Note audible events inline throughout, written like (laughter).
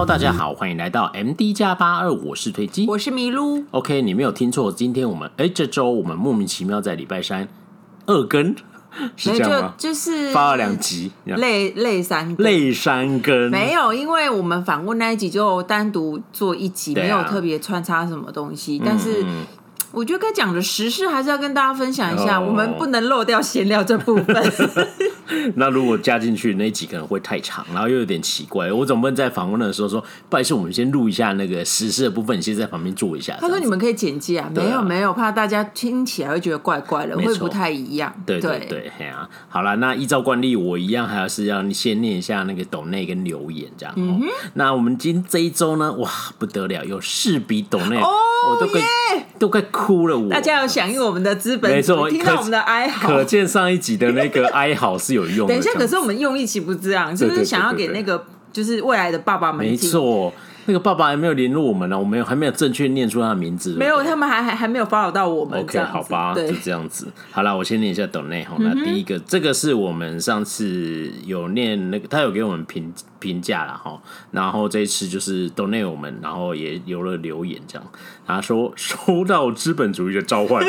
Hello，大家好，欢迎来到 MD 加八二，我是推机，我是麋鹿。OK，你没有听错，今天我们哎，这周我们莫名其妙在礼拜三二更，是这样吗？就，就是发了两集，累累三累三更，没有，因为我们访问那一集就单独做一集，啊、没有特别穿插什么东西，但是。嗯我觉得该讲的时事还是要跟大家分享一下，哦、我们不能漏掉闲聊这部分。(laughs) 那如果加进去那一集可能会太长，然后又有点奇怪。我总不能在访问的时候说，不好意思，我们先录一下那个时事的部分，你先在旁边坐一下。他说你们可以剪辑啊，没有没有，怕大家听起来会觉得怪怪的，会不太一样。对对对，对啊。好了，那依照惯例，我一样还是要先念一下那个抖内跟留言这样。嗯、(laughs) 那我们今这一周呢，哇不得了，有四笔抖内，哦，我都快都快哭了我。大家要响应我们的资本，没错，听到我们的哀嚎，可见上一集的那个哀嚎是有用的。等一下，可是我们用意其实不这样，就是想要给那个就是未来的爸爸们听。没错。那个爸爸还没有联络我们呢，我们还没有正确念出他的名字。没有，他们还还还没有 follow 到我们。OK，好吧，就这样子。好了，我先念一下抖内哈。那第一个，这个是我们上次有念那个，他有给我们评评价了哈。然后这一次就是抖内我们，然后也有了留言这样。他说收到资本主义的召唤，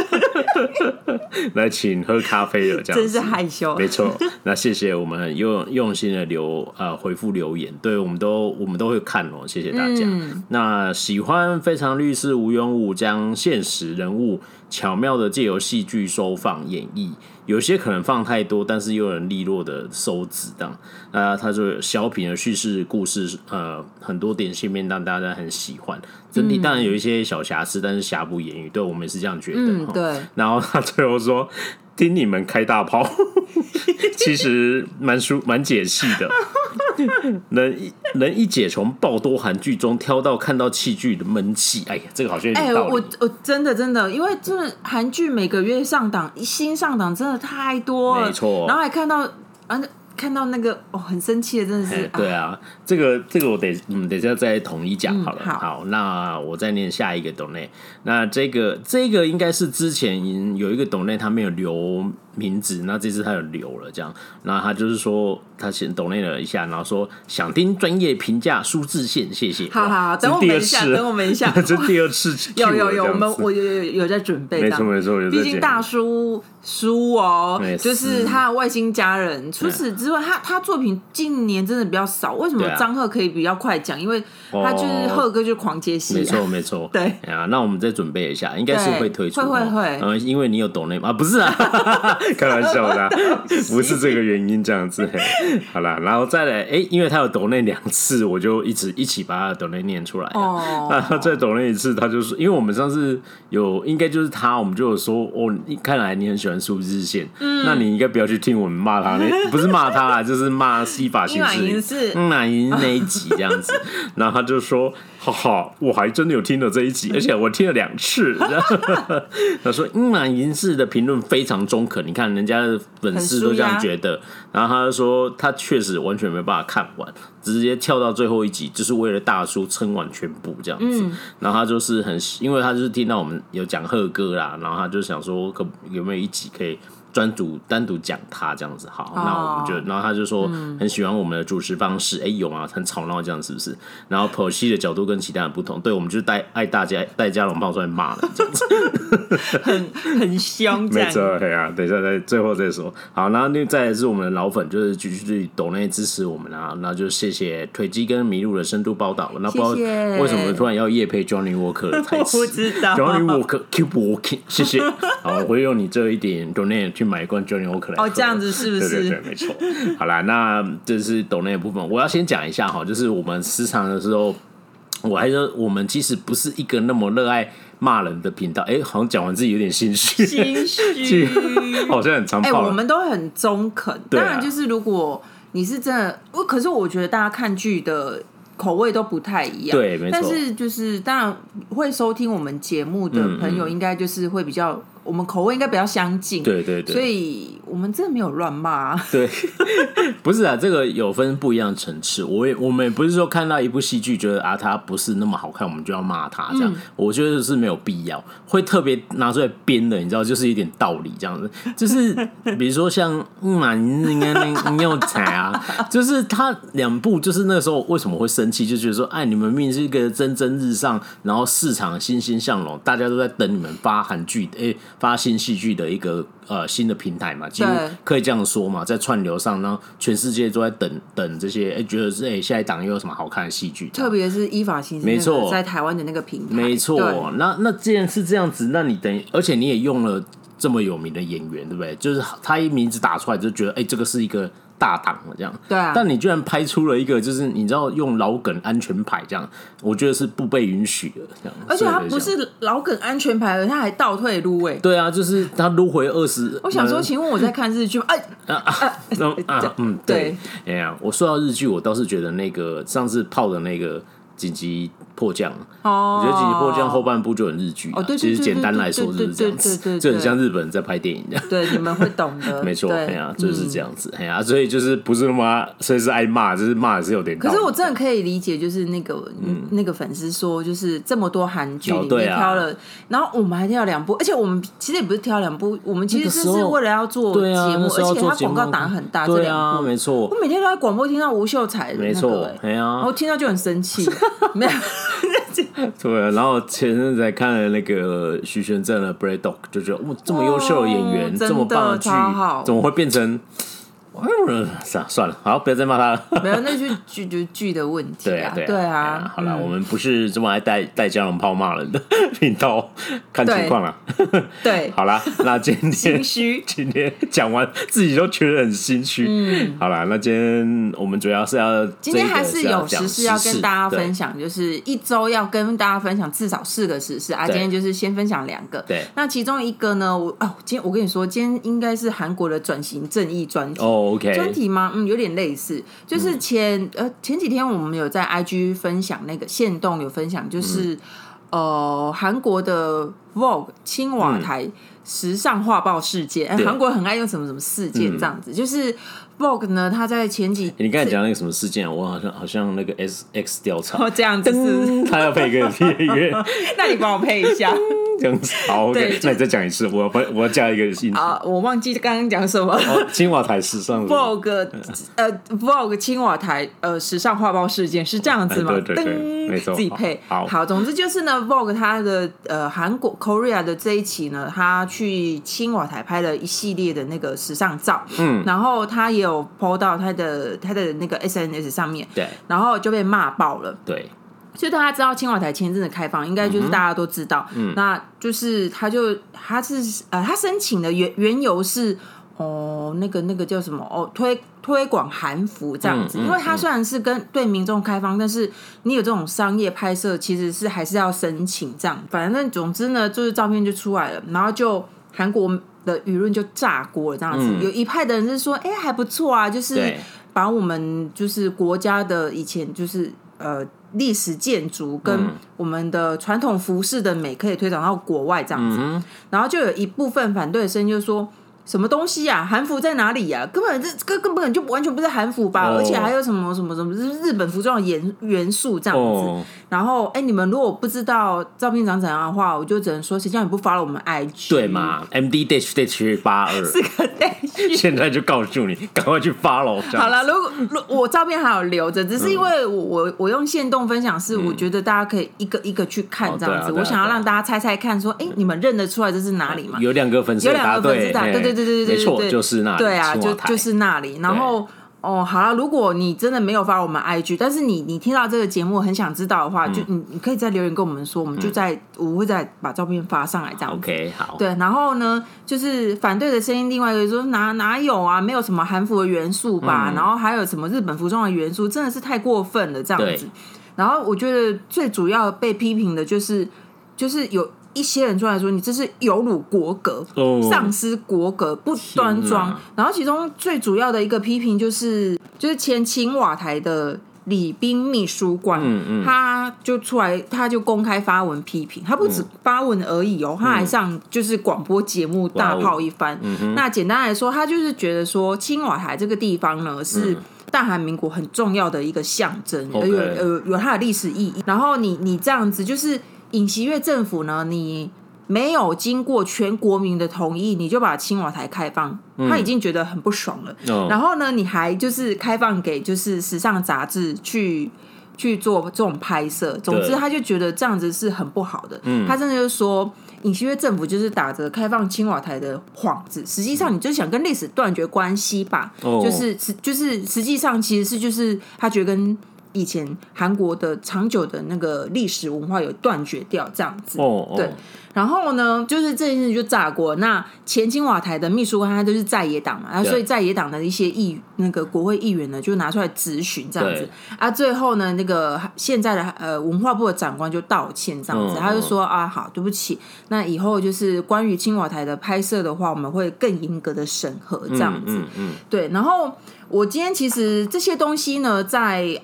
(laughs) 来请喝咖啡了，这样真是害羞。没错，那谢谢我们用用心的留呃回复留言，对我们都我们都会看哦，谢谢大家。嗯、那喜欢非常律师吴庸武将现实人物巧妙的借由戏剧收放演绎，有些可能放太多，但是又能利落的收子弹。那他就小品的叙事故事，呃，很多点线面让大家很喜欢。整体当然有一些小瑕疵，但是瑕不掩瑜，对我们也是这样觉得。嗯、对。然后他最后说。听你们开大炮，(laughs) 其实蛮舒蛮解气的。(laughs) 能能一解从爆多韩剧中挑到看到器具的闷气，哎呀，这个好像。哎，我我真的真的，因为真的韩剧每个月上档新上档真的太多了，没错。然后还看到啊。看到那个哦，很生气的，真的是。对啊，这个这个我得嗯，等一下再统一讲好了。嗯、好，好，那我再念下一个董内。那这个这个应该是之前有一个董内，他没有留名字，那这次他有留了，这样。那他就是说他先抖内了一下，然后说想听专业评价苏志燮，谢谢。好好好，等我们一下，等我们一下。这第二次 (laughs) 有有有，我们我有有有在准备，没错没错，毕竟大叔。叔哦，就是他的外星家人。除此之外，他他作品近年真的比较少。为什么张赫可以比较快讲？因为他就是赫哥就狂接戏。没错没错，(laughs) 对啊。那我们再准备一下，应该是会推出。会会会。嗯，因为你有抖内吗？不是啊，(laughs) 开玩笑的，不是这个原因这样子。(laughs) 好啦，然后再来，哎，因为他有抖那两次，我就一直一起把他的抖内念出来。哦。那再抖那一次，他就说因为我们上次有，应该就是他，我们就有说，哦，看来你很喜欢。苏志燮，嗯，那你应该不要去听我们骂他那，(laughs) 不是骂他啦，就是骂西法新事，嗯，那赢那一集这样子，然后他就说，哈哈，我还真的有听了这一集，(laughs) 而且我听了两次。(laughs) 他说，英马银饰的评论非常中肯，你看人家的粉丝都这样觉得，然后他就说，他确实完全没办法看完，直接跳到最后一集，就是为了大叔撑完全部这样子。然后他就是很，因为他就是听到我们有讲贺歌啦，然后他就想说，可有没有一集。可以专独单独讲他这样子好，那我们就，然后他就说很喜欢我们的主持方式，哎，有啊，很吵闹这样是不是？然后剖析的角度跟其他人不同，对，我们就带爱大家带加龙炮出来骂了这样子，(laughs) 很很凶，没错，对啊，等一下再最后再说。好，然后那再来是我们的老粉，就是继续抖内支持我们啊，那就谢谢腿肌跟麋鹿的深度报道。那不知道为什么突然要夜配 Johnny Walker 的台词，(laughs) 我不知道 Johnny Walker keep walking，谢谢。(laughs) 好，我会用你这一点抖内。去买一罐 Johnny Walker 来哦，这样子是不是？对对对，没错。好啦，那这是抖内的部分，我要先讲一下哈，就是我们时常的时候，我还说我们其实不是一个那么热爱骂人的频道。哎、欸，好像讲完自己有点心虚，心虚，(laughs) 好像很长。哎、欸，我们都很中肯。当然，就是如果你是真的，我可是我觉得大家看剧的口味都不太一样。对，没错。但是就是当然会收听我们节目的朋友，应该就是会比较。我们口味应该比较相近，对对对，所以我们真的没有乱骂、啊。对，(laughs) 不是啊，这个有分不一样的层次。我也我们也不是说看到一部戏剧觉得啊它不是那么好看，我们就要骂它这样。嗯、我觉得是没有必要，会特别拿出来编的，你知道，就是一点道理这样子。(laughs) 就是比如说像嗯嘛，你应该你有才啊，(laughs) 就是他两部，就是那个时候为什么会生气，就觉得说，哎，你们明明是一个蒸蒸日上，然后市场欣欣向荣，大家都在等你们发韩剧，哎。发新戏剧的一个呃新的平台嘛，几乎可以这样说嘛，在串流上，然后全世界都在等等这些，哎，觉得是哎下一档又有什么好看的戏剧？特别是依法新，没错，在台湾的那个平台，没错。那那既然是这样子，那你等于，而且你也用了这么有名的演员，对不对？就是他一名字打出来就觉得，哎，这个是一个。大档了这样，对啊，但你居然拍出了一个，就是你知道用老梗安全牌这样，我觉得是不被允许的这样。而且他不是老梗安全牌，他还倒退撸哎。对啊，就是他撸回二十。我想说，请问我在看日剧吗？哎啊啊啊嗯对，哎呀，我说到日剧，我倒是觉得那个上次泡的那个紧急迫降，我觉得紧急迫降后半部就很日剧。哦，对，其实简单来说就是这样子，就很像日本人在拍电影这样。对，你们会懂的。(laughs) 没错，哎呀，就是这样子，哎呀，所以就是不是那么，所以是挨骂，就是骂也是有点。可是我真的可以理解，就是那个那个粉丝说，就是这么多韩剧里面挑了，然后我们还挑两部，而且我们其实也不是挑两部，我们其实是为了要做节目，而且他广告打很大，这两部没错。我每天都在广播听到吴秀才的，没错，哎呀，然后听到就很生气，(laughs) 没有。(laughs) 对，然后前阵子才看了那个徐玄正的《Bread Dog》，就觉得哇，这么优秀的演员，这么棒的剧，怎么会变成？算了算了，好，不要再骂他了。(laughs) 没有，那是剧就剧的问题。对啊，对啊。好了，我们不是这么爱带带江龙炮骂人的频道，看情况了。对，(laughs) 好了，那今天心虚，(laughs) 今天讲完自己都觉得很心虚。嗯，好了，那今天我们主要是要今天还是有时事要跟大家分享，就是一周要跟大家分享至少四个时事啊。今天就是先分享两个。对，那其中一个呢，我哦，今天我跟你说，今天应该是韩国的转型正义专题。OK，专题吗？嗯，有点类似。就是前、嗯、呃前几天我们有在 IG 分享那个线动有分享，就是、嗯、呃韩国的 Vogue 青瓦台时尚画报事件。哎、嗯，韩国很爱用什么什么事件这样子，嗯、就是 Vogue 呢，他在前几你刚才讲那个什么事件，我好像好像那个 S X 调查，哦这样子是，他要配一个配乐，(laughs) 那你帮我配一下。这样子好，对，那你再讲一次，我要我要加一个新啊，我忘记刚刚讲什么。青瓦台时尚 Vogue 呃 Vogue 青瓦台呃时尚画报事件是这样子吗？对对对，没错，自己配好。好，总之就是呢，Vogue 它的呃韩国 Korea 的这一期呢，他去青瓦台拍了一系列的那个时尚照，嗯，然后他也有 PO 到他的他的那个 SNS 上面，对，然后就被骂爆了，对。所以大家知道青瓦台前阵的开放，应该就是大家都知道，嗯，那就是他就他是呃，他申请的缘缘由是哦，那个那个叫什么哦，推推广韩服这样子，嗯嗯嗯、因为它虽然是跟对民众开放，但是你有这种商业拍摄，其实是还是要申请这样。反正总之呢，就是照片就出来了，然后就韩国的舆论就炸锅了这样子，嗯、有一派的人是说，哎、欸，还不错啊，就是把我们就是国家的以前就是呃。历史建筑跟我们的传统服饰的美可以推广到国外这样子，嗯、然后就有一部分反对的声音就说。什么东西呀？韩服在哪里呀？根本这根根本就完全不是韩服吧？而且还有什么什么什么日本服装的元元素这样子。然后，哎，你们如果不知道照片长怎样的话，我就只能说，谁叫你不发了我们 IG？对嘛？M D dash dash 八二四个 dash，现在就告诉你，赶快去发了。好了，如果如我照片还有留着，只是因为我我我用限动分享是，我觉得大家可以一个一个去看这样子。我想要让大家猜猜看，说，哎，你们认得出来这是哪里吗？有两个粉丝，有两个粉丝答对对对。对对对对没错，就是那里。对啊，就就是那里。然后哦，好了，如果你真的没有发我们 IG，但是你你听到这个节目很想知道的话，就你你可以再留言跟我们说，我们就在我会再把照片发上来这样。OK，好。对，然后呢，就是反对的声音，另外一个说哪哪有啊，没有什么韩服的元素吧？然后还有什么日本服装的元素，真的是太过分了这样子。然后我觉得最主要被批评的就是就是有。一些人出来说，你这是有辱国格，丧失国格，不端庄。然后其中最主要的一个批评就是，就是前青瓦台的礼宾秘书官，嗯嗯，他就出来，他就公开发文批评，他不止发文而已哦，嗯、他还上就是广播节目大炮一番。嗯、那简单来说，他就是觉得说青瓦台这个地方呢是大韩民国很重要的一个象征，有有有它的历史意义。然后你你这样子就是尹锡悦政府呢，你。没有经过全国民的同意，你就把青瓦台开放，他已经觉得很不爽了。嗯、然后呢，你还就是开放给就是时尚杂志去去做这种拍摄。总之，他就觉得这样子是很不好的。嗯、他真的就是说，尹锡悦政府就是打着开放青瓦台的幌子，实际上你就想跟历史断绝关系吧？嗯、就是实就是实际上其实是就是他觉得跟。以前韩国的长久的那个历史文化有断绝掉，这样子，哦哦、对。然后呢，就是这件事就炸锅。那前青瓦台的秘书官他就是在野党嘛，啊，所以在野党的一些议那个国会议员呢，就拿出来质询这样子。对啊，最后呢，那个现在的呃文化部的长官就道歉这样子，嗯、他就说啊，好，对不起，那以后就是关于青瓦台的拍摄的话，我们会更严格的审核这样子。嗯，嗯嗯对。然后我今天其实这些东西呢，在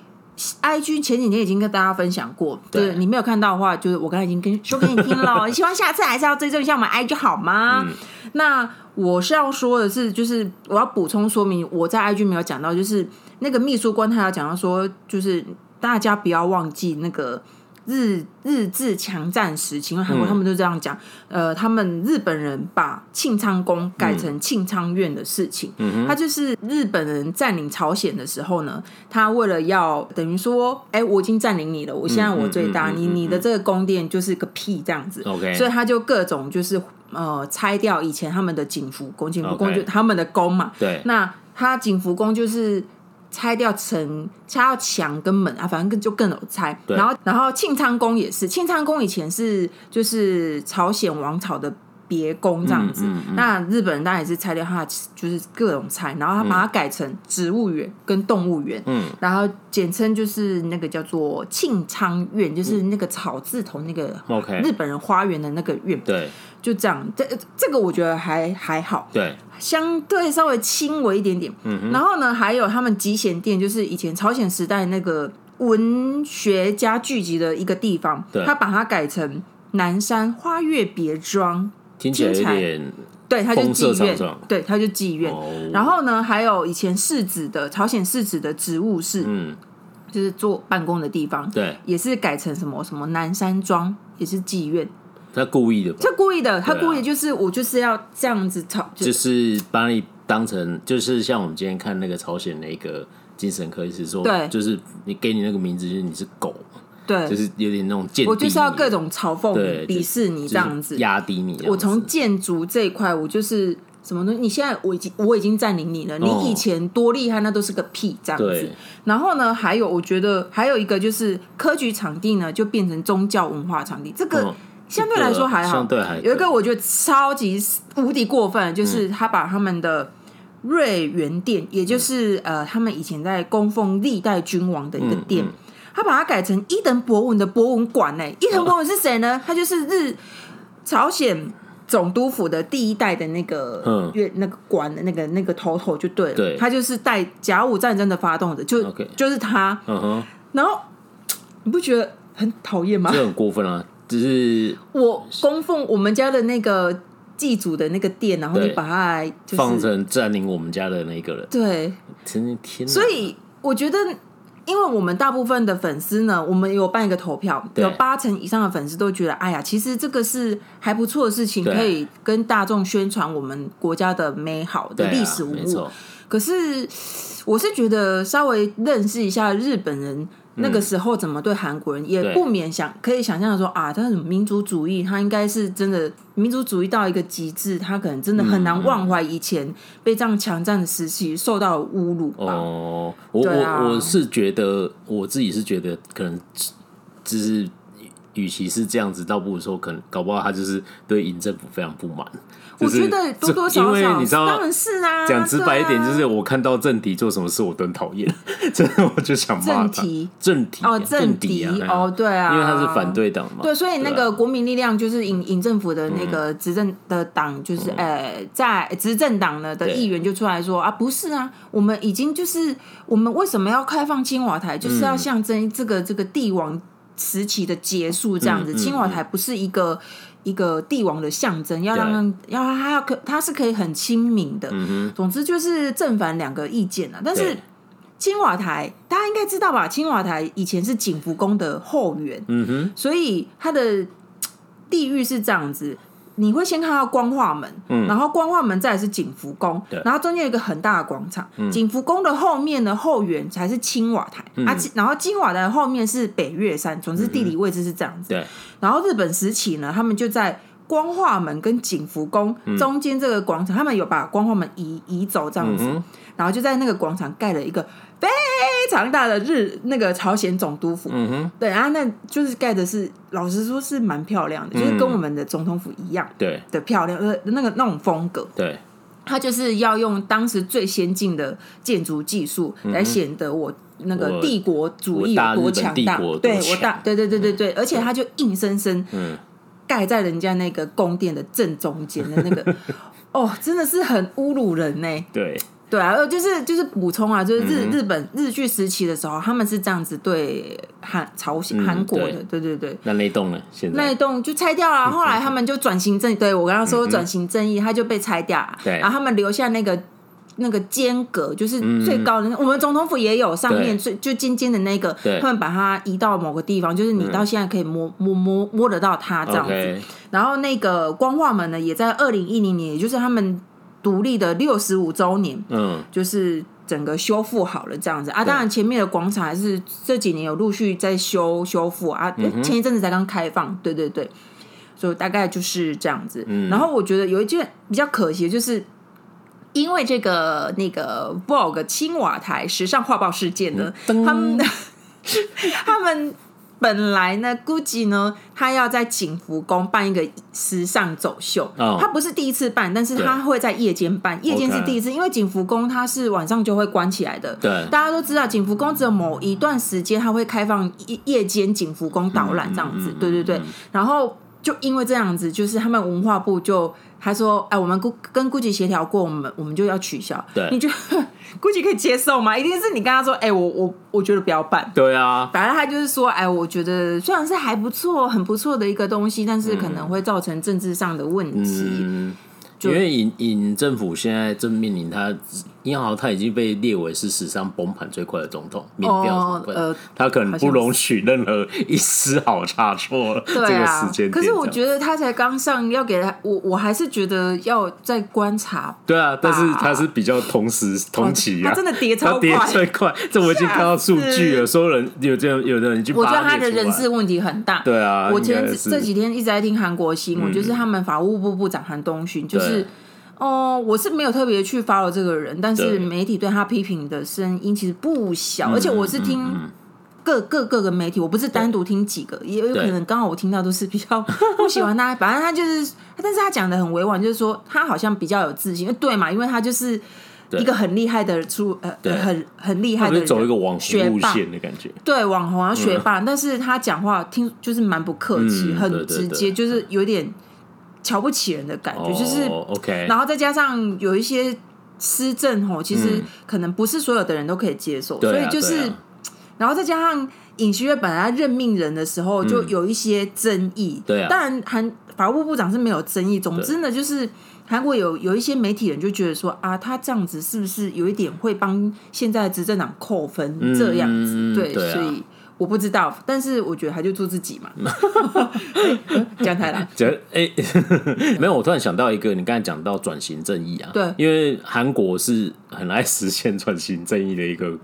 IG 前几天已经跟大家分享过，对，对你没有看到的话，就是我刚才已经跟说给你听了。(laughs) 希望下次还是要追踪一下我们 IG 好吗？嗯、那我是要说的是，就是我要补充说明，我在 IG 没有讲到，就是那个秘书官他要讲到说，就是大家不要忘记那个。日日治强战时期，因为韩国他们都这样讲，嗯、呃，他们日本人把庆昌宫改成庆昌院的事情，嗯、他就是日本人占领朝鲜的时候呢，他为了要等于说，哎，我已经占领你了，我现在我最大，你你的这个宫殿就是个屁这样子.所以他就各种就是呃拆掉以前他们的景福宫，景福宫就他们的宫嘛，对，那他景福宫就是。拆掉城，拆掉墙跟门啊，反正更就更有拆。然后，然后庆昌宫也是，庆昌宫以前是就是朝鲜王朝的别宫这样子。嗯嗯嗯、那日本人当然也是拆掉它，就是各种拆，然后他把它改成植物园跟动物园。嗯，然后简称就是那个叫做庆昌院，就是那个草字头那个日本人花园的那个院。对。就这样，这这个我觉得还还好，对，相对稍微轻微一点点。嗯哼，然后呢，还有他们集贤殿，就是以前朝鲜时代那个文学家聚集的一个地方，对，他把它改成南山花月别庄，听起来有点，对，他就妓院，对，他就妓院。哦、然后呢，还有以前世子的朝鲜世子的职务室，嗯，就是做办公的地方，对，也是改成什么什么南山庄，也是妓院。他故意的吧？他故意的，他故意就是我就是要这样子炒，就是把你当成，就是像我们今天看那个朝鲜那个精神科医师说，对，就是你给你那个名字，就是你是狗，对，就是有点那种贱，我就是要各种嘲讽、鄙视你这样子，压低你。我从建筑这一块，我就是什么东西？你现在我已经我已经占领你了，你以前多厉害，那都是个屁这样子。然后呢，还有我觉得还有一个就是科举场地呢，就变成宗教文化场地，这个。相对来说还好，有一个我觉得超级无敌过分，就是他把他们的瑞元殿，也就是呃他们以前在供奉历代君王的一个殿，他把它改成伊藤博文的博文馆呢。伊藤博文是谁呢？他就是日朝鲜总督府的第一代的那个月那个官的那个那个头头就对了，他就是带甲午战争的发动者，就就是他。然后你不觉得很讨厌吗？这很过分啊！只是我供奉我们家的那个祭祖的那个殿，然后你把它来放成占领我们家的那个人，对，真天哪！所以我觉得，因为我们大部分的粉丝呢，我们有办一个投票，有八成以上的粉丝都觉得，哎呀，其实这个是还不错的事情，可以跟大众宣传我们国家的美好的历史文物。可是，我是觉得稍微认识一下日本人。那个时候怎么对韩国人，也不免想可以想象的说啊，他是民族主义，他应该是真的民族主义到一个极致，他可能真的很难忘怀以前被这样强占的时期受到侮辱吧。哦，我我我是觉得我自己是觉得可能只是与其是这样子，倒不如说可能搞不好他就是对尹政府非常不满。我觉得多多少少，因为你知道，当然是啊。讲直白一点，就是我看到政敌做什么事，我都很讨厌。真的，我就想骂他。政题，政题哦，政敌哦，对啊，因为他是反对党嘛。对，所以那个国民力量就是尹尹政府的那个执政的党，就是呃，在执政党呢的议员就出来说啊，不是啊，我们已经就是我们为什么要开放青瓦台，就是要象征这个这个帝王时期的结束，这样子。青瓦台不是一个。一个帝王的象征，要让要他要可他是可以很亲民的。嗯、总之就是正反两个意见啊。但是青瓦台大家应该知道吧？青瓦台以前是景福宫的后援，嗯哼，所以它的地域是这样子。你会先看到光化门，嗯、然后光化门再来是景福宫，对然后中间有一个很大的广场。嗯、景福宫的后面的后园才是青瓦台，嗯、啊，然后青瓦台的后面是北岳山。总之地理位置是这样子。嗯、然后日本时期呢，他们就在光化门跟景福宫中间这个广场，嗯、他们有把光化门移移走这样子，然后就在那个广场盖了一个。非常大的日那个朝鲜总督府，嗯哼，对啊，那就是盖的是，老实说是蛮漂亮的，嗯、就是跟我们的总统府一样，对。的漂亮，呃，那个那种风格，对，他就是要用当时最先进的建筑技术来显得我那个帝国主义有多强大，对我大，对对对对对，嗯、而且他就硬生生盖在人家那个宫殿的正中间的那个，(laughs) 哦，真的是很侮辱人呢，对。对啊，就是就是补充啊，就是日、嗯、日本日据时期的时候，他们是这样子对韩朝鲜韩国的，对，对对对。那那栋呢？现在那栋就拆掉了，后来他们就转型正义，对我刚刚说转型正义，他就被拆掉了。对，然后他们留下那个那个间隔，就是最高的。嗯、我们总统府也有上面最就尖尖的那个，对他们把它移到某个地方，就是你到现在可以摸摸摸摸得到它这样子。然后那个光化门呢，也在二零一零年，也就是他们。独立的六十五周年，嗯，就是整个修复好了这样子啊。当然，前面的广场还是这几年有陆续在修修复啊。前一阵子才刚开放，对对对，所以大概就是这样子。然后我觉得有一件比较可惜的，就是因为这个那个 Vogue 青瓦台时尚画报事件呢，他们他们。(laughs) 本来呢，GUCCI 呢，他要在景福宫办一个时尚走秀，他不是第一次办，但是他会在夜间办，夜间是第一次，因为景福宫它是晚上就会关起来的。对，大家都知道景福宫只有某一段时间它会开放夜夜间景福宫导览这样子，对对对，然后。就因为这样子，就是他们文化部就他说，哎，我们跟 GUCCI 协调过，我们我们就要取消。对，你觉得 GUCCI 可以接受吗？一定是你跟他说，哎，我我我觉得不要办。对啊，反正他就是说，哎，我觉得虽然是还不错、很不错的一个东西，但是可能会造成政治上的问题。因为尹尹政府现在正面临他。因为他已经被列为是史上崩盘最快的总统，民调呃，他可能不容许任何一丝好差错。(laughs) 这个时间，可是我觉得他才刚上，要给他我我还是觉得要再观察。对啊，但是他是比较同时同期啊，他真的跌超快，跌最快。(laughs) 这我已经看到数据了，所有人有这样，有的人就我觉得他的人事问题很大。对啊，我前这几天一直在听韩国新闻，就是他们法务部部长韩东勋，就是。哦，我是没有特别去 follow 这个人，但是媒体对他批评的声音其实不小，而且我是听各各各个媒体，我不是单独听几个，也有可能刚好我听到都是比较 (laughs) 不喜欢他，反正他就是，但是他讲的很委婉，就是说他好像比较有自信，对嘛？因为他就是一个很厉害的出，呃，很很厉害的人，走一个网红路线的感觉，对网红啊学霸，但是他讲话听就是蛮不客气，很直接，就是有点。瞧不起人的感觉，就是，OK，然后再加上有一些施政吼，其实可能不是所有的人都可以接受，所以就是，然后再加上尹锡悦本来任命人的时候就有一些争议，对啊，当然韩法务部长是没有争议，总之呢，就是韩国有有一些媒体人就觉得说啊，他这样子是不是有一点会帮现在执政党扣分这样子，对，所以。我不知道，但是我觉得他就做自己嘛。姜太郎，讲哎，(laughs) 没有，我突然想到一个，你刚才讲到转型正义啊，对，因为韩国是很爱实现转型正义的一个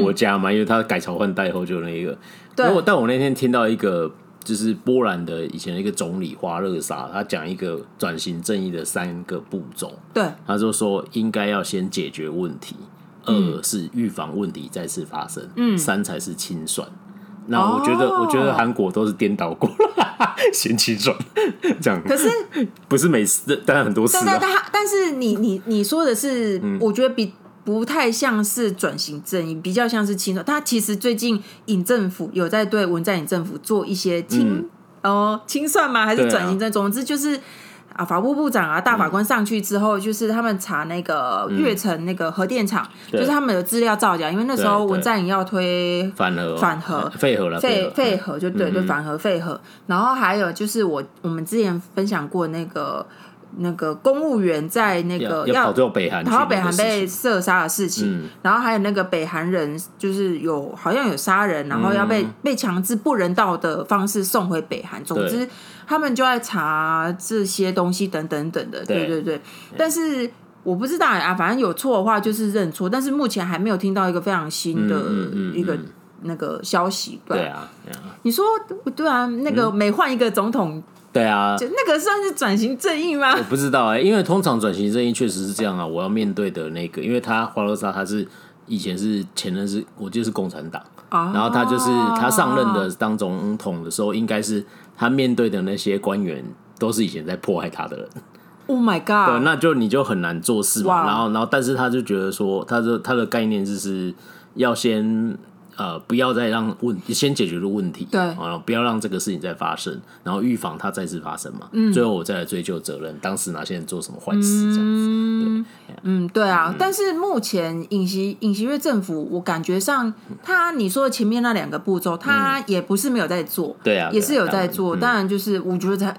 国家嘛，嗯、因为他改朝换代后就那一个。对，但我那天听到一个，就是波兰的以前的一个总理华勒萨，他讲一个转型正义的三个步骤。对，他就说应该要先解决问题，嗯、二是预防问题再次发生，嗯，三才是清算。那我觉得，我觉得韩国都是颠倒过了，贤妻传这样。可是 (laughs) 不是每次，当然很多次。但但但是你你你说的是，我觉得比不太像是转型正义，比较像是清算。他其实最近尹政府有在对文在寅政府做一些清哦清算吗？还是转型正义？总之就是。啊，法务部长啊，大法官上去之后，嗯、就是他们查那个月城那个核电厂，嗯、就是他们的资料造假，因为那时候文在寅要推反核，反核。废核了，废废核。就对、嗯、对反核废核，然后还有就是我我们之前分享过那个。那个公务员在那个要跑到北韩，跑到北韩被射杀的事情，嗯、然后还有那个北韩人，就是有好像有杀人，然后要被、嗯、被强制不人道的方式送回北韩。总之，他们就在查这些东西等等等的，对对对。但是我不知道啊，反正有错的话就是认错，但是目前还没有听到一个非常新的一个那个消息。对，对啊，你说对啊，那个每换一个总统。对啊，那个算是转型正义吗？我不知道哎、欸，因为通常转型正义确实是这样啊。我要面对的那个，因为他花洛莎他是以前是前任是，我记得是共产党，哦、然后他就是他上任的当总统的时候，应该是他面对的那些官员都是以前在迫害他的人。Oh my god！对，那就你就很难做事嘛。然后，然后，但是他就觉得说，他的他的概念就是要先。呃，不要再让问先解决的问题，对，啊，不要让这个事情再发生，然后预防它再次发生嘛。嗯，最后我再来追究责任，当时哪些人做什么坏事这样子。嗯，对，嗯，对啊。嗯、但是目前尹锡尹锡悦政府，我感觉上他你说的前面那两个步骤，他也不是没有在做，对啊，也是有在做。当然，就是我觉得才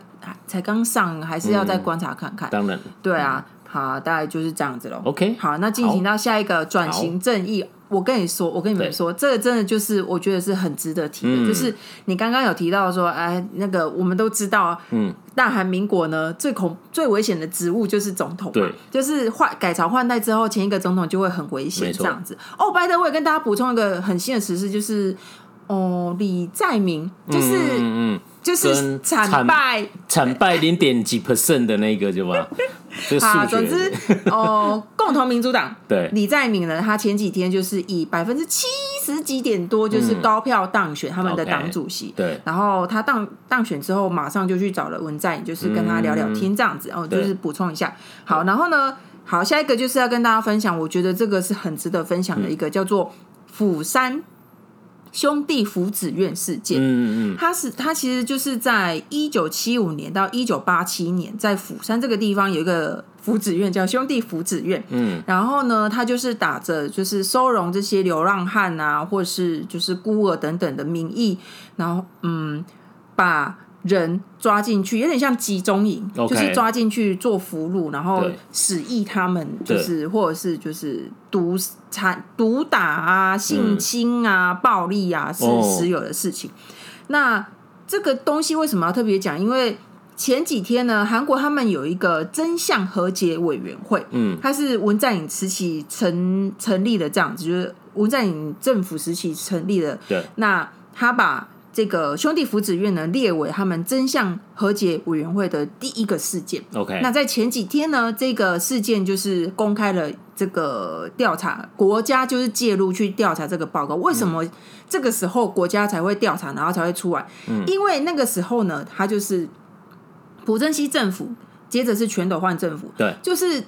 才刚上，还是要再观察看看。当然，对啊。好，大概就是这样子喽。OK，好，那进行到下一个转型正义。我跟你说，我跟你们说，这个真的就是我觉得是很值得提的。就是你刚刚有提到说，哎，那个我们都知道，嗯，大韩民国呢最恐最危险的职务就是总统，对，就是换改朝换代之后，前一个总统就会很危险这样子。哦，by the way，跟大家补充一个很新的时事，就是哦，李在明就是嗯。就是惨败惨败零点几 percent 的那个，就吧？(laughs) 好，总之哦，(laughs) 共同民主党对李在明呢，他前几天就是以百分之七十几点多，就是高票当选他们的党主席。对，然后他当当选之后，马上就去找了文在寅，就是跟他聊聊天这样子。哦，就是补充一下。好，然后呢，好，下一个就是要跟大家分享，我觉得这个是很值得分享的一个，叫做釜山。兄弟福祉院事件，嗯嗯，他是他其实就是在一九七五年到一九八七年，在釜山这个地方有一个福祉院叫兄弟福祉院，嗯，然后呢，他就是打着就是收容这些流浪汉啊，或是就是孤儿等等的名义，然后嗯，把。人抓进去，有点像集中营，Okay. 就是抓进去做俘虏，然后使役他们，就是或者是就是毒残毒打啊、性侵啊、嗯、暴力啊，是时有的事情。Oh. 那这个东西为什么要特别讲？因为前几天呢，韩国他们有一个真相和解委员会，嗯，它是文在寅时期成成立的，这样子，就是文在寅政府时期成立的。对，那他把。这个兄弟福祉院呢，列为他们真相和解委员会的第一个事件。OK，那在前几天呢，这个事件就是公开了这个调查，国家就是介入去调查这个报告。为什么这个时候国家才会调查，然后才会出来？嗯，因为那个时候呢，他就是朴正熙政府，接着是全斗焕政府，对，就是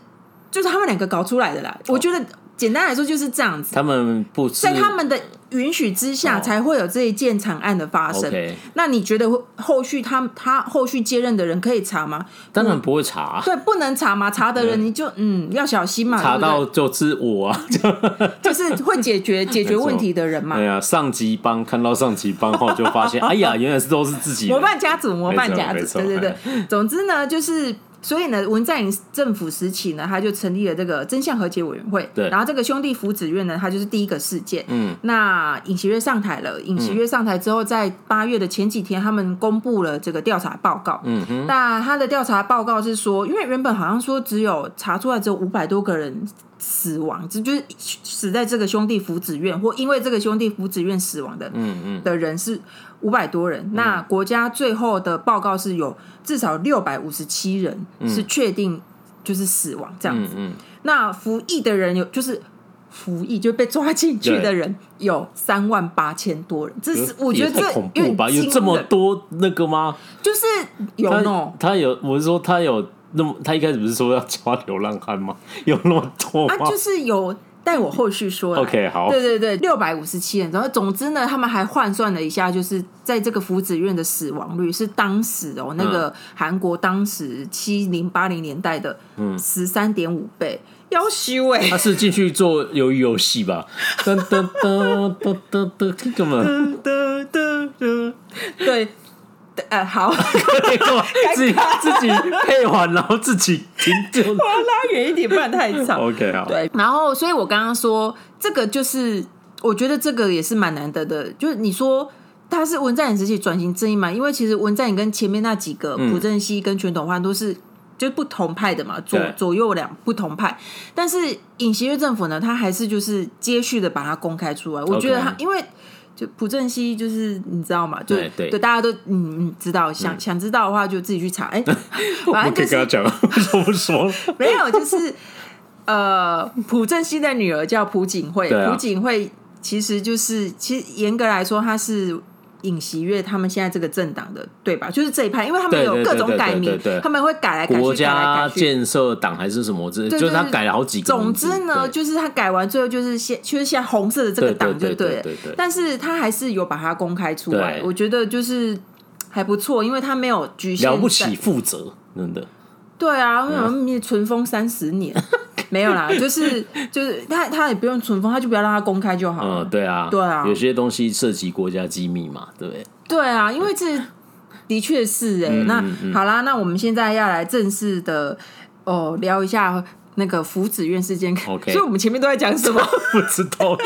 就是他们两个搞出来的啦。我觉得。简单来说就是这样子，他们不在他们的允许之下，才会有这一件惨案的发生。那你觉得后续他他后续接任的人可以查吗？当然不会查，对，不能查嘛。查的人你就嗯要小心嘛。查到就是我啊，(laughs) 就是会解决解决问题的人嘛。对啊，上级帮看到上级帮后就发现，(laughs) 哎呀，原来是都是自己模范家族，模范家族。对对对，总之呢，就是。所以呢，文在寅政府时期呢，他就成立了这个真相和解委员会。对，然后这个兄弟福祉院呢，它就是第一个事件。嗯，那尹锡悦上台了，尹锡悦上台之后，在八月的前几天，他们公布了这个调查报告。嗯哼，那他的调查报告是说，因为原本好像说只有查出来只有五百多个人死亡，这就是死在这个兄弟福祉院或因为这个兄弟福祉院死亡的，嗯嗯，的人是。五百多人，那国家最后的报告是有至少六百五十七人是确定就是死亡这样子。嗯那服役的人有就是服役就被抓进去的人有三万八千多人，这是我觉得这恐怖吧？有这么多那个吗？就是有那他有，我是说他有那么，他一开始不是说要抓流浪汉吗？有那么多吗？啊，就是有。待我后续说。OK，好。对对对，六百五十七人。然后总之呢，他们还换算了一下，就是在这个福祉院的死亡率是当时哦，那个韩国当时七零八零年代的十三点五倍。夭寿哎！他是进去做鱿鱼游戏吧？噔噔噔噔噔噔，干嘛？噔噔噔噔，对。呃，好，(laughs) 自己自己配完，然后自己停住。我要拉远一点，不然太长。(laughs) OK，好。对，然后，所以我刚刚说这个就是，我觉得这个也是蛮难得的。就是你说他是文在寅时期转型正义嘛？因为其实文在寅跟前面那几个朴正熙跟全斗焕都是就不同派的嘛，左左右两不同派。但是尹锡悦政府呢，他还是就是接续的把它公开出来。我觉得他因为。就朴正熙，就是你知道吗？就对，对，对，大家都嗯嗯知道，想、嗯、想知道的话就自己去查。哎、(laughs) 欸，反正可以跟他讲，说不说？(laughs) 没有，就是呃，朴正熙的女儿叫朴槿惠，朴、啊、槿惠其实就是其实严格来说，她是。尹锡悦他们现在这个政党的对吧？就是这一派，因为他们有各种改名，他们会改来改去。国家建设党还是什么？这就是他改了好几个。总之呢，就是他改完最后就是现就是现在红色的这个党就对了。但是他还是有把它公开出来，我觉得就是还不错，因为他没有局限。了不起，负责，真的。对啊，为什么存封三十年？没有啦，就是就是他他也不用存封，他就不要让他公开就好了。嗯，对啊，对啊，有些东西涉及国家机密嘛，对不对？对啊，因为这的确是哎、欸。那好啦，那我们现在要来正式的哦聊一下那个福子院事件。OK，(laughs) 所以我们前面都在讲什么？(laughs) 不知道。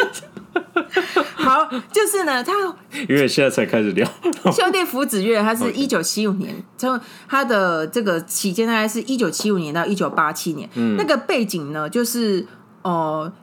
好，就是呢，他因为现在才开始聊兄弟福子月，他是一九七五年，从.他的这个期间大概是一九七五年到一九八七年、嗯。那个背景呢，就是哦。呃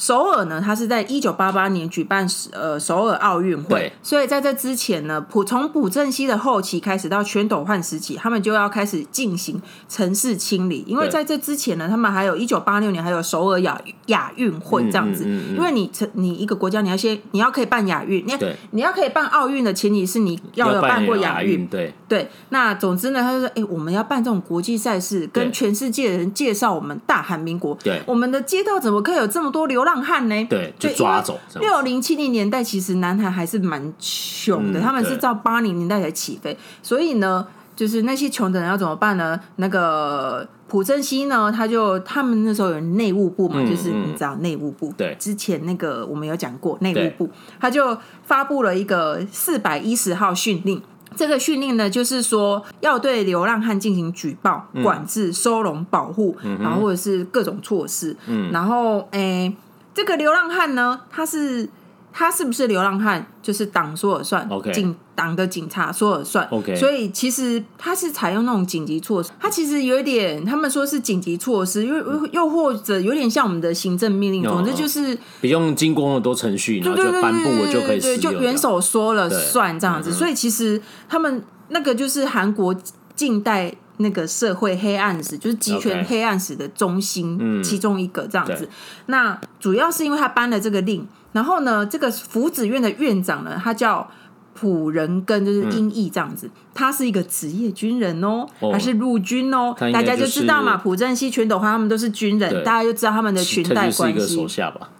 首尔呢，它是在一九八八年举办呃首尔奥运会，所以在这之前呢，朴从朴正熙的后期开始到全斗焕时期，他们就要开始进行城市清理，因为在这之前呢，他们还有一九八六年还有首尔亚亚运会这样子，嗯嗯嗯嗯、因为你你一个国家你要先你要可以办亚运，你你要可以办奥运的前提是你要有办过亚运，对。对。那总之呢，他就说，哎、欸，我们要办这种国际赛事，跟全世界的人介绍我们大韩民国，对，我们的街道怎么可以有这么多流浪？浪汉呢？对，就抓走。六零七零年代其实南韩还是蛮穷的，嗯，他们是到八零年代才起飞。所以呢，就是那些穷的人要怎么办呢？那个朴正熙呢，他就他们那时候有内务部嘛，嗯，就是你知道内务部。对，之前那个我们有讲过内务部，他就发布了一个四百一十号训令。这个训令呢，就是说要对流浪汉进行举报、管制、收容、保护，嗯，然后或者是各种措施。嗯，然后诶。这个流浪汉呢，他是他是不是流浪汉，就是党说了算。Okay. 警党的警察说了算。Okay. 所以其实他是采用那种紧急措施，他其实有一点，他们说是紧急措施，又又或者有点像我们的行政命令，总之就是不用经过那么多程序，然后就颁布我就可以使用，就元首说了算这样子。所以其实他们那个就是韩国近代。那个社会黑暗史就是集权黑暗史的中心，okay. 其中一个这样子。嗯、那主要是因为他颁了这个令，然后呢，这个福祉院的院长呢，他叫普仁根，就是音译这样子、嗯。他是一个职业军人哦，他是陆军哦，大家就知道嘛。朴正熙、全斗焕他们都是军人，大家就知道他们的裙带关系。手下吧。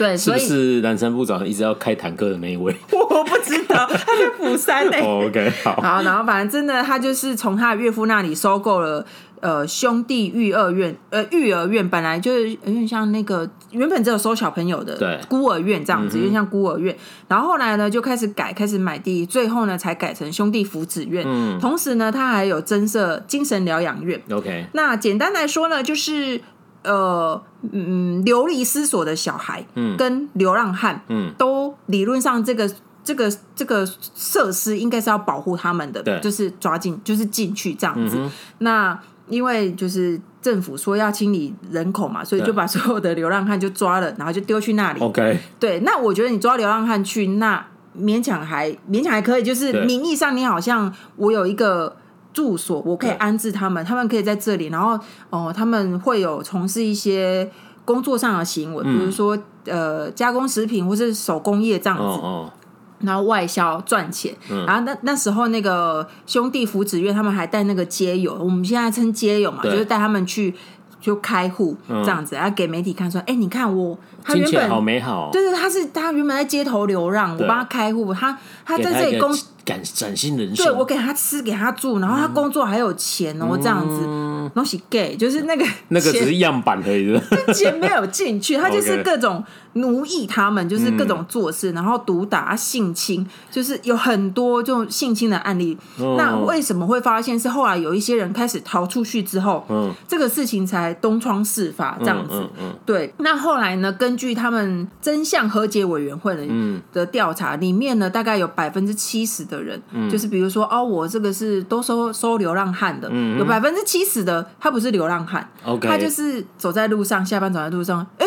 对，是不是南山部长一直要开坦克的那一位？(laughs) 我不知道，他在釜山的。oh, OK，好，(laughs) 好，然后反正真的，他就是从他的岳父那里收购了呃兄弟育儿院，呃育儿院本来就是有点像那个原本只有收小朋友的对孤儿院这样子，有点像孤儿院。然后后来呢，就开始改，开始买地，最后呢才改成兄弟福祉院。嗯，同时呢，他还有增设精神疗养院。OK，那简单来说呢，就是。呃，嗯，流离失所的小孩，嗯，跟流浪汉，嗯，都理论上这个这个这个设施应该是要保护他们的，对，就是抓进，就是进去这样子。嗯、那因为就是政府说要清理人口嘛，所以就把所有的流浪汉就抓了，然后就丢去那里。OK，对，那我觉得你抓流浪汉去，那勉强还勉强还可以，就是名义上你好像我有一个。住所，我可以安置他们，他们可以在这里，然后哦、呃，他们会有从事一些工作上的行为，嗯、比如说呃加工食品或是手工业这样子，哦哦、然后外销赚钱。嗯、然后那那时候那个兄弟福祉院他们还带那个街友，我们现在称街友嘛，就是带他们去。就开户这样子，然后给媒体看说：“哎，你看我，他原本好美好，对对，他是他原本在街头流浪，我帮他开户，他他在这里工展展现人生，对我给他吃，给他住，然后他工作还有钱哦，这样子，东西 gay 就是那个 (laughs) 那个只是样板而已，(laughs) 钱没有进去，他就是各种奴役他们，就是各种做事，然后毒打、性侵，就是有很多这种性侵的案例。那为什么会发现？是后来有一些人开始逃出去之后，嗯，这个事情才。东窗事发这样子，嗯嗯嗯、对。那后来呢？根据他们真相和解委员会的的调查，里面呢，大概有百分之七十的人，嗯、就是比如说，哦，我这个是都收收流浪汉的，嗯、有百分之七十的他不是流浪汉.他就是走在路上，下班走在路上，哎，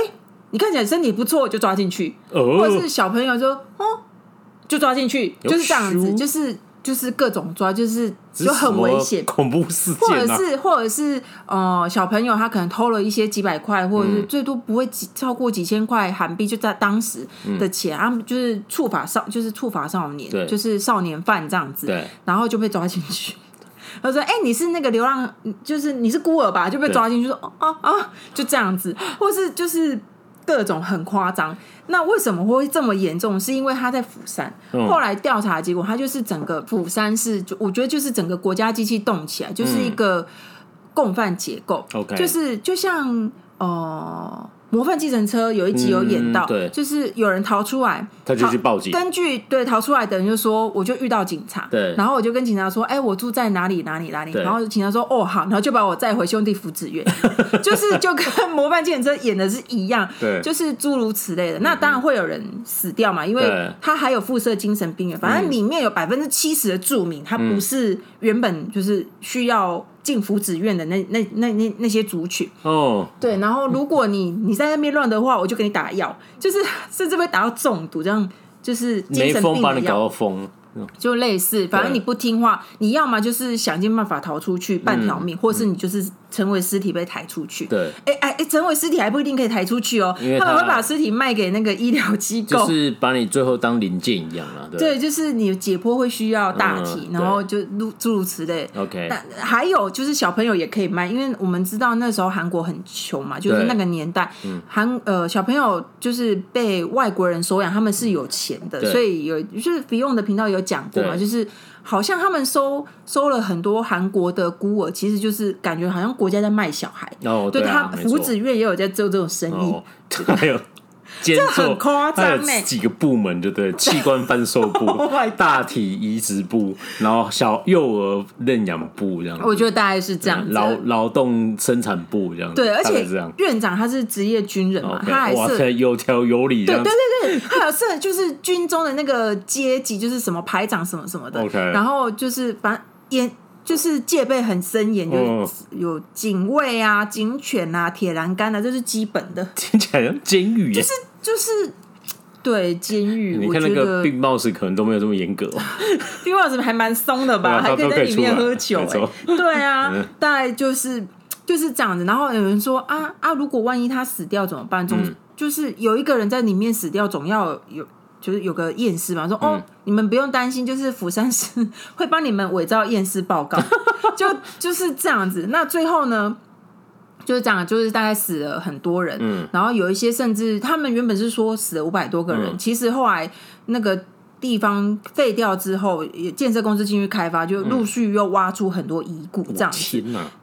你看起来身体不错，就抓进去，哦、或者是小朋友说，哦，就抓进去，就是这样子，就是。就是各种抓，就是就很危险，恐怖事件，或者是或者是呃小朋友他可能偷了一些几百块，或者是最多不会几超过几千块韩币，就在当时的钱，他们就是触法少，就是触法少年，就是少年犯这样子，(laughs) 然后就被抓进去。他说：“哎，你是那个流浪，就是你是孤儿吧？就被抓进去，说啊啊，就这样子，或是就是。”各种很夸张，那为什么会这么严重？是因为他在釜山，嗯、后来调查结果，他就是整个釜山市，就我觉得就是整个国家机器动起来，就是一个共犯结构，嗯、就是就像呃。模范计程车有一集有演到，对，就是有人逃出来，他就去报警。根据对逃出来的人就说，我就遇到警察，对，然后我就跟警察说，哎，我住在哪里哪里哪里，然后警察说，哦好，然后就把我载回兄弟福祉院，(laughs) 就是就跟模范计程车演的是一样，对，就是诸如此类的。那当然会有人死掉嘛，因为他还有附设精神病院，反正里面有百分之七十的住民，他不是原本就是需要。进福祉院的那那那那那些族群。哦，对，然后如果你你在那边乱的话，我就给你打药，就是甚至会打到中毒，这样就是精神病的药。就类似，反正你不听话，你要么就是想尽办法逃出去半条命，或是你就是成为尸体被抬出去。对，哎哎哎，成为尸体还不一定可以抬出去哦，他们会把尸体卖给那个医疗机构，就是把你最后当零件一样了。对，就是你解剖会需要大体，然后就诸如此类。OK，那还有就是小朋友也可以卖，因为我们知道那时候韩国很穷嘛，就是那个年代，韩呃小朋友就是被外国人收养，他们是有钱的，所以有就是 Beyond 的频道有。讲过嘛，就是好像他们收收了很多韩国的孤儿，其实就是感觉好像国家在卖小孩。哦，对，他福祉院也有在做这种生意，哦、还有。这很夸张呢，几个部门对不对，器官贩售部、(laughs) 大体移植部，然后小幼儿认养部这样。我觉得大概是这样。劳劳动生产部这样。对，而且院长他是职业军人嘛，他还是有条有理。对对对对，他有设就是军中的那个阶级，就是什么排长什么什么的。OK，然后就是反正严，就是戒备很森严，有有警卫啊、警犬啊、铁栏杆啊，这是基本的。听起来像监狱，就是。就是对监狱，你看那个并茂斯可能都没有这么严格，并茂斯还蛮松的吧，还可以在里面喝酒，哎，对啊，(laughs) 大概就是就是这样子。然后有人说啊啊，如果万一他死掉怎么办？总就是有一个人在里面死掉，总要有就是有个验尸嘛。说哦，你们不用担心，就是釜山市 (laughs) 会帮你们伪造验尸报告，(laughs) 就就是这样子。那最后呢？就是讲，就是大概死了很多人，嗯，然后有一些甚至他们原本是说死了五百多个人，嗯、其实后来那个地方废掉之后，建设公司进去开发，就陆续又挖出很多遗骨，这样！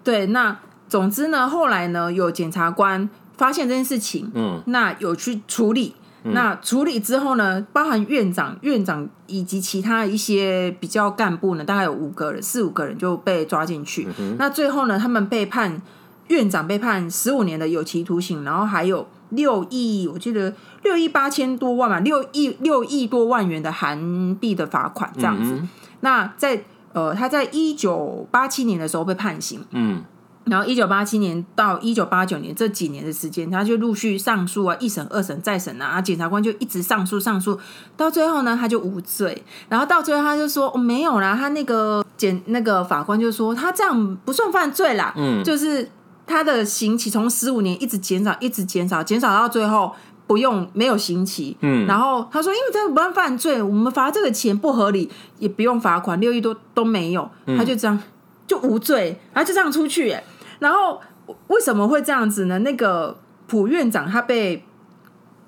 对，那总之呢，后来呢，有检察官发现这件事情，嗯，那有去处理，嗯、那处理之后呢，包含院长、院长以及其他一些比较干部呢，大概有五个人，四五个人就被抓进去。嗯、那最后呢，他们被判。院长被判十五年的有期徒刑，然后还有六亿，我记得六亿八千多万嘛，六亿六亿多万元的韩币的罚款这样子。嗯、那在呃，他在一九八七年的时候被判刑，嗯，然后一九八七年到一九八九年这几年的时间，他就陆续上诉啊，一审、二审、再审啊，检察官就一直上诉上诉，到最后呢，他就无罪。然后到最后他就说、哦、没有啦，他那个检那个法官就说他这样不算犯罪啦，嗯，就是。他的刑期从十五年一直减少，一直减少，减少到最后不用没有刑期。嗯，然后他说，因为这不算犯罪，我们罚这个钱不合理，也不用罚款，六亿多都没有，他就这样就无罪，然后就这样出去。然后为什么会这样子呢？那个朴院长他被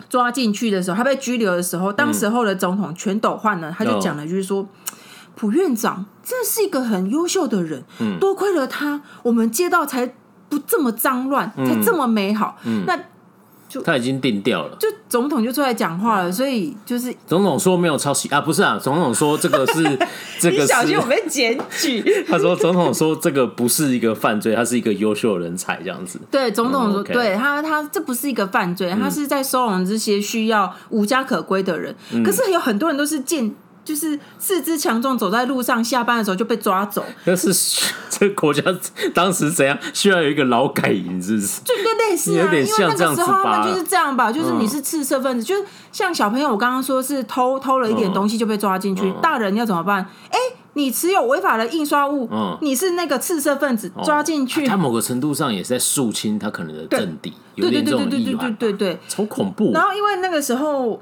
抓进去的时候，他被拘留的时候，当时候的总统全斗焕呢，他就讲了，就是说。朴院长这是一个很优秀的人，嗯、多亏了他，我们街道才不这么脏乱，嗯、才这么美好。嗯、那就他已经定掉了，就总统就出来讲话了，所以就是总统说没有抄袭啊，不是啊，总统说这个是 (laughs) 这个是小心我被检举。(laughs) 他说总统说这个不是一个犯罪，他是一个优秀人才，这样子。对，总统说，对他他这不是一个犯罪，他是在收容这些需要无家可归的人。嗯、可是有很多人都是见。就是四肢强壮走在路上下班的时候就被抓走。但是 (laughs) 这国家当时怎样？需要有一个劳改营是不是？就跟类似啊因为那个时候他们就是这样吧就是你是赤色分子就像小朋友我刚刚说是偷偷了一点东西就被抓进去大人要怎么办？哎你持有违法的印刷物你是那个赤色分子抓进去他某个程度上也是在肃清他可能的阵地对对对对对对对对对好恐怖然后因为那个时候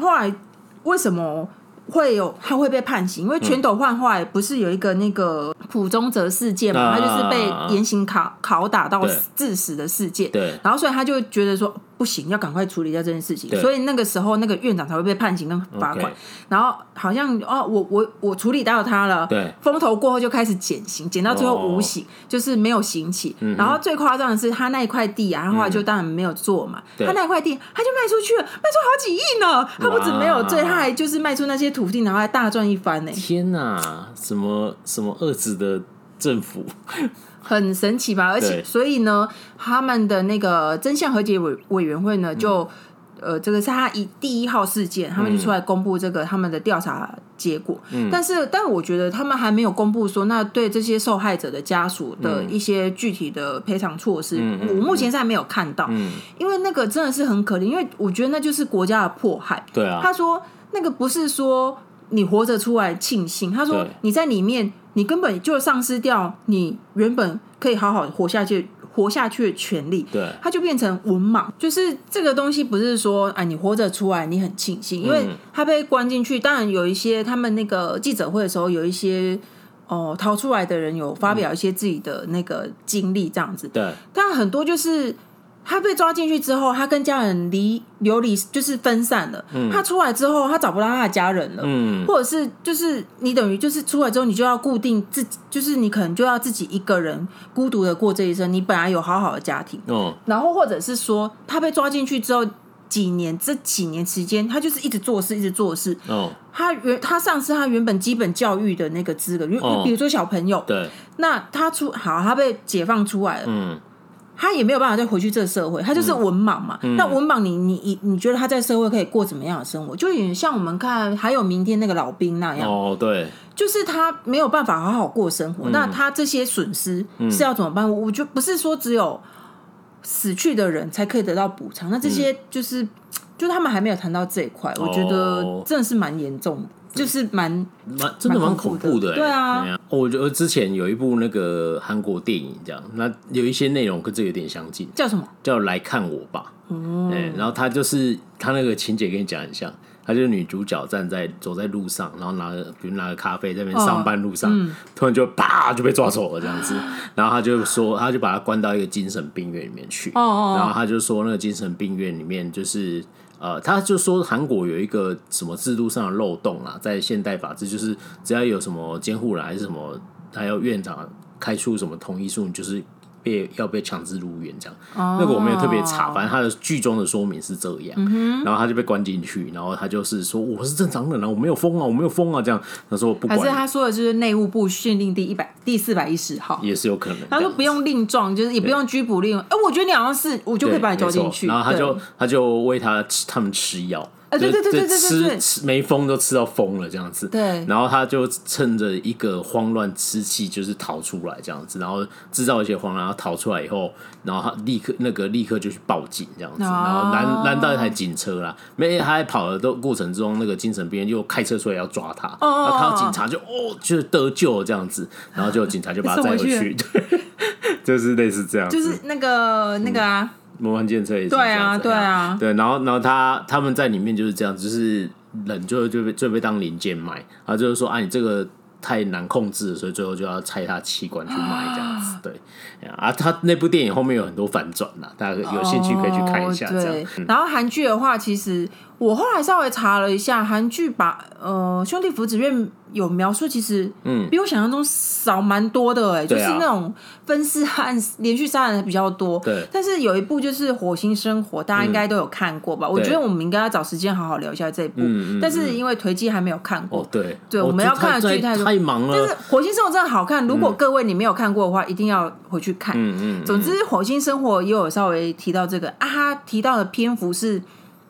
后来为什么会有他会被判刑，因为全斗焕后来不是有一个那个朴宗泽事件嘛，他就是被严刑拷拷打到致死的事件，对，然后所以他就觉得说。不行，要赶快处理掉这件事情，所以那个时候那个院长才会被判刑跟罚款。然后好像哦，我我我处理到他了，对，风头过后就开始减刑，减到最后无刑，哦、就是没有刑期。嗯、然后最夸张的是他那一块地啊，他后来就当然没有做嘛，嗯、他那块地他就卖出去了，卖出好几亿呢。他不止没有罪，哇他还就是卖出那些土地，然后还大赚一番呢。天哪，什么什么二子的政府！很神奇吧？而且，所以呢，他们的那个真相和解委委员会呢，就、嗯、呃，这个是他一第一号事件，他们就出来公布这个他们的调查结果。嗯，但是，但我觉得他们还没有公布说，那对这些受害者的家属的一些具体的赔偿措施，嗯、我目前是还没有看到。嗯，因为那个真的是很可怜，因为我觉得那就是国家的迫害。对啊，他说那个不是说你活着出来庆幸，他说你在里面。你根本就丧失掉你原本可以好好活下去、活下去的权利，对，他就变成文盲。就是这个东西不是说，啊，你活着出来你很庆幸，因为他被关进去。当然有一些他们那个记者会的时候，有一些哦逃出来的人有发表一些自己的那个经历，这样子。对，但很多就是。他被抓进去之后，他跟家人离流离，就是分散了。嗯、他出来之后，他找不到他的家人了。嗯，或者是就是你等于就是出来之后，你就要固定自己，就是你可能就要自己一个人孤独的过这一生。你本来有好好的家庭，哦，然后或者是说他被抓进去之后几年，这几年时间他就是一直做事，一直做事。哦，他原他丧失他原本基本教育的那个资格，因为、哦、比如说小朋友，对，那他出好，他被解放出来了。嗯。他也没有办法再回去这个社会，他就是文盲嘛。嗯、那文盲你，你你你觉得他在社会可以过怎么样的生活？就有点像我们看还有明天那个老兵那样。哦，对，就是他没有办法好好过生活。嗯、那他这些损失是要怎么办？嗯、我就不是说只有死去的人才可以得到补偿。那这些就是，嗯、就他们还没有谈到这一块，哦、我觉得真的是蛮严重的。就是蛮蛮真的蛮恐怖的，对啊。我觉得之前有一部那个韩国电影，这样，那有一些内容跟这有点相近，叫什么？叫来看我吧。嗯，然后他就是他那个情节跟你讲很像，他就是女主角站在走在路上，然后拿着比如拿个咖啡在那边上班路上，突然就啪就被抓走了这样子，然后他就说他就把他关到一个精神病院里面去，哦然后他就说那个精神病院里面就是。呃，他就说韩国有一个什么制度上的漏洞啊，在现代法制，就是只要有什么监护人还是什么，还有院长开出什么同意书，你就是。被要被强制入院这样，oh. 那个我没有特别查，反正他的剧中的说明是这样，mm hmm. 然后他就被关进去，然后他就是说我是正常人啊，我没有疯啊，我没有疯啊，这样他说我不管，可是他说的就是内务部训令第一百第四百一十号，也是有可能，他说不用令状，就是也不用拘捕令，哎对，我觉得你好像是我就可以把你抓进去，然后他就他就喂他吃他们吃药。对对对对对，吃吃没疯都吃到疯了这样子，对，然后他就趁着一个慌乱之气，就是逃出来这样子，然后制造一些慌乱，然后逃出来以后，然后他立刻那个立刻就去报警这样子，然后拦拦到一台警车啦，没他还跑的都过程中，那个精神病院又开车出来要抓他，然后看到警察就哦就是得救这样子，然后就警察就把他 (laughs) 载回去。(laughs) 就是类似这样，就是那个那个啊，魔幻计程车也是对啊，对啊，对，然后然后他他们在里面就是这样，就是人就就被就被当零件卖，然后就是说啊，你这个。太难控制，所以最后就要拆他器官去卖这样子。对啊，他那部电影后面有很多反转呐，大家有兴趣可以去看一下。这样。然后韩剧的话，其实我后来稍微查了一下，韩剧把呃兄弟福子院。有描述，其实嗯，比我想象中少蛮多的哎，就是那种分尸案、连续杀人比较多。对，但是有一部就是《火星生活》，大家应该都有看过吧？我觉得我们应该要找时间好好聊一下这一部。但是因为颓迹还没有看过，对对，我们要看的剧太多，太忙了。但是《火星生活》真的好看，如果各位你没有看过的话，一定要回去看。嗯嗯。总之，《火星生活》也有稍微提到这个啊，他提到的篇幅是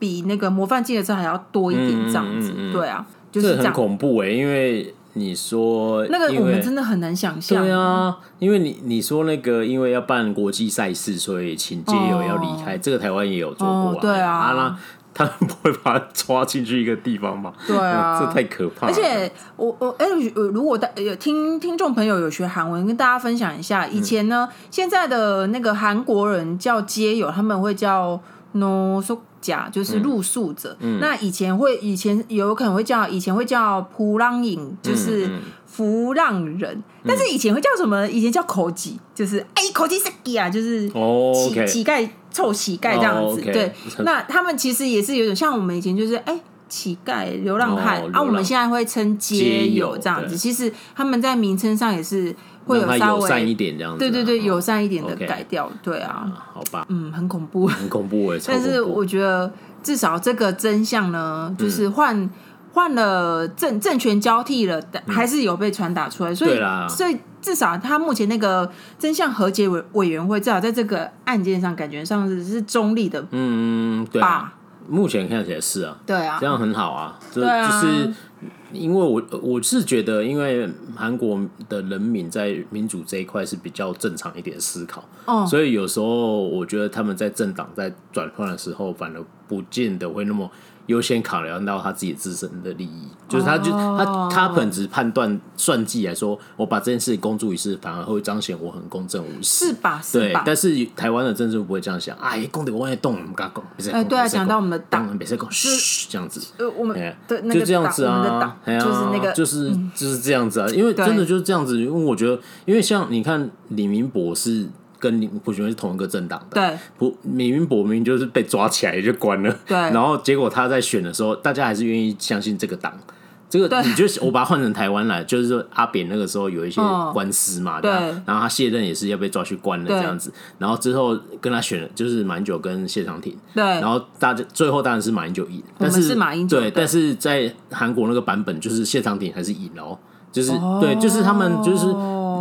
比那个《模范计程车》还要多一点，这样子。对啊，就是很恐怖哎，因为。你说那个我们真的很难想象。对啊，因为你你说那个因为要办国际赛事，所以请街友要离开。这个台湾也有做过啊。对啊，那 (laughs) 他们不会把他抓进去一个地方吗？对啊，(laughs) 这太可怕了。而且我我哎，如果大有听听众朋友有学韩文，跟大家分享一下，以前呢，现在的那个韩国人叫街友，他们会叫 no so。假就是露宿者，嗯、那以前会以前有可能会叫以前会叫普浪影，就是浮浪人，嗯、但是以前会叫什么？以前叫口疾，就是哎口疾是乞啊，就是乞、oh. 乞丐臭乞丐这样子。Oh, okay. 对，那他们其实也是有点像我们以前就是哎乞丐流浪汉、oh, 啊，我们现在会称街友这样子。其实他们在名称上也是。会有稍微友善一点这样子，对对对，友善一点的改掉，对啊，好吧，嗯，很恐怖，很恐怖 (laughs) 哎，但是我觉得至少这个真相呢，就是换换了政政权交替了，还是有被传达出来，所以所以至少他目前那个真相和解委委员会，至少在这个案件上感觉上是是中立的，嗯，对，目前看起来是啊，对啊，这样很好啊，对啊，就是。因为我我是觉得，因为韩国的人民在民主这一块是比较正常一点思考，哦，所以有时候我觉得他们在政党在转换的时候，反而不见得会那么。优先考量到他自己自身的利益，就是他就他他本质判断算计来说，我把这件事公诸于世，反而会彰显我很公正无私，是吧？对，但是台湾的政治不会这样想，哎，公的我也动，我们敢讲，哎，对啊，讲到我们的党，别再讲，嘘，这样子，呃，我们对就这样子啊，就是那个，就是就是这样子啊，因为真的就是这样子，因为我觉得，因为像你看李明博是。跟朴槿惠是同一个政党的，对，朴李明博明明就是被抓起来就关了，对，(laughs) 然后结果他在选的时候，大家还是愿意相信这个党，这个对你就我把它换成台湾来，就是说阿扁那个时候有一些官司嘛，对，然后他卸任也是要被抓去关了这样子，然后之后跟他选的就是马英九跟谢长廷，对，然后大家最后当然是马英九赢，但是是马英九对，但是在韩国那个版本就是谢长廷还是赢哦，就是对，就是他们就是。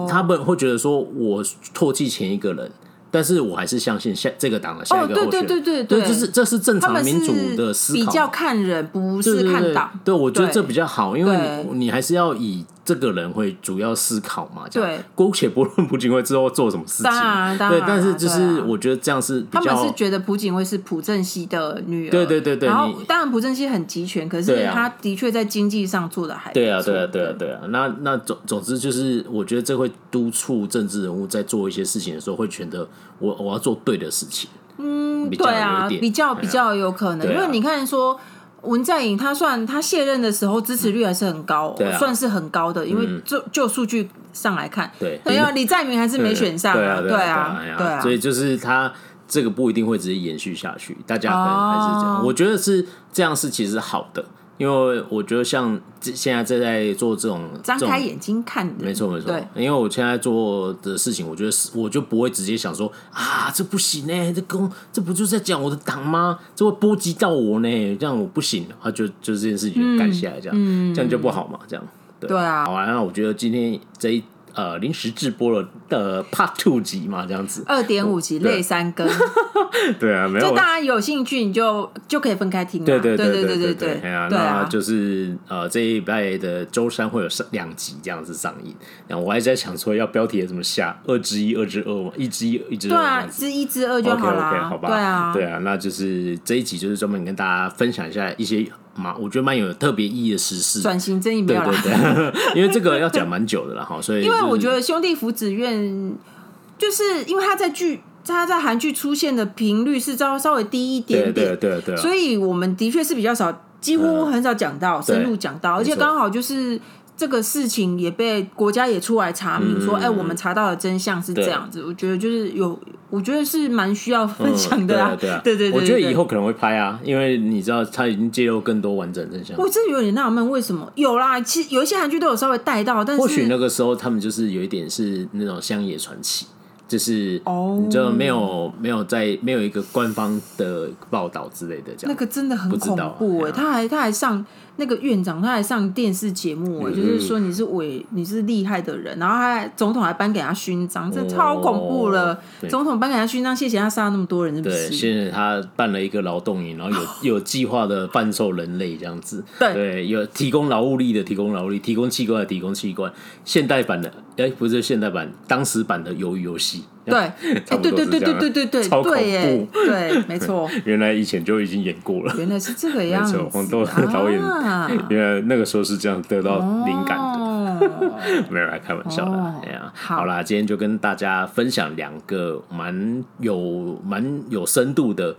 他们会觉得说，我唾弃前一个人。但是我还是相信下这个党的下一个候选人。对对对对对，这是这是正常民主的思考。比较看人，不是看党。对，我觉得这比较好，因为你还是要以这个人会主要思考嘛。对，姑且不论朴槿惠之后做什么事情。当然，对，但是就是我觉得这样是比较。他们是觉得朴槿惠是朴正熙的女儿。对对对对。然后，当然朴正熙很集权，可是他的确在经济上做的还对啊对啊对啊对啊。那那总总之就是，我觉得这会督促政治人物在做一些事情的时候，会觉得我我要做。对的事情，嗯，对啊，比较比较有可能，因为你看说文在寅他算他卸任的时候支持率还是很高，算是很高的，因为就就数据上来看，对，对啊，李在明还是没选上，对啊，对啊，对啊，所以就是他这个不一定会直接延续下去，大家可能还是这样，我觉得是这样是其实好的。因为我觉得像现在正在做这种张开眼睛看的，没错没错。对，因为我现在做的事情，我觉得是我就不会直接想说啊，这不行呢，这公这不就是在讲我的党吗？这会波及到我呢，这样我不行，他就就这件事情就干下来，这样，嗯，这样就不好嘛，这样。对，对啊，好啊，那我觉得今天这一。呃，临时制播了的 Part Two 集嘛，这样子，二点五集累三更，(laughs) 对啊，没有，就大家有兴趣，你就就可以分开听，对对对对对对对，对啊，那就是呃这一拜的周三会有上两集这样子上映，然后我还在想说要标题怎么下，二之一，二之二嘛，一之一，一之二，对啊，之一之二就好了，好吧，对啊，对啊，那就是这一集就是专门跟大家分享一下一些。蛮，我觉得蛮有特别意义的时事。转型正义没有啦，对对对，(laughs) 因为这个要讲蛮久的了哈，所以、就是、因为我觉得兄弟福子院就是因为他在剧。他在韩剧出现的频率是稍稍微低一点点，对对对对，所以我们的确是比较少，几乎很少讲到深入讲到，而且刚好就是这个事情也被国家也出来查明说，哎，我们查到的真相是这样子。我觉得就是有，我觉得是蛮需要分享的啊，对啊，对 (laughs) 对对，我觉得以后可能会拍啊，因为你知道他已经揭露更多完整真相。我真的有点纳闷，为什么有啦？其实有一些韩剧都有稍微带到，但是或许那个时候他们就是有一点是那种乡野传奇。就是哦你就没有没有在没有一个官方的报道之类的这样，那个真的很恐怖哎！他还他还上那个院长，他还上电视节目哎，就是说你是伟你是厉害的人，然后他还总统还颁给他勋章，这超恐怖了！总统颁给他勋章，谢谢他杀了那么多人，是不是？对，现在他办了一个劳动营，然后有有计划的贩售人类这样子，对，有提供劳务力的提供劳务力，提供器官的提供器官，现代版的哎不是现代版，当时版的鱿鱼游戏。(laughs) 对，哎，对对对对对对对，超恐怖，对，没错。(laughs) 原来以前就已经演过了，原来是这个 (laughs) 样子。黄豆导演，原来那个时候是这样得到灵感的，没有来开玩笑的。哎呀，好啦，今天就跟大家分享两个蛮有蛮有深度的。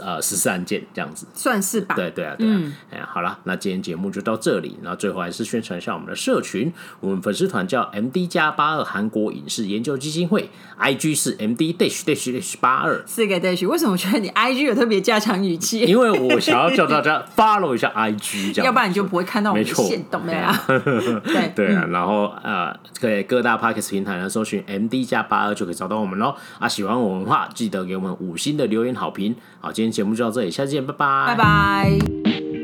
呃，十四案件这样子，算是吧。对对啊，对啊。哎、嗯，好了，那今天节目就到这里。然后最后还是宣传一下我们的社群，我们粉丝团叫 M D 加八二韩国影视研究基金会，I G 是 M D dash dash dash 八二，四个 dash。为什么我觉得你 I G 有特别加强语气？因为我想要叫大家 follow 一下 I G，这样，(laughs) 要不然你就不会看到我们的线动？(laughs) 对 (laughs) 对啊，然后呃，可以各大 Podcast 平台呢搜寻 M D 加八二就可以找到我们喽。啊，喜欢我们的话，记得给我们五星的留言好评。好今天节目就到这里下次见拜拜。拜拜。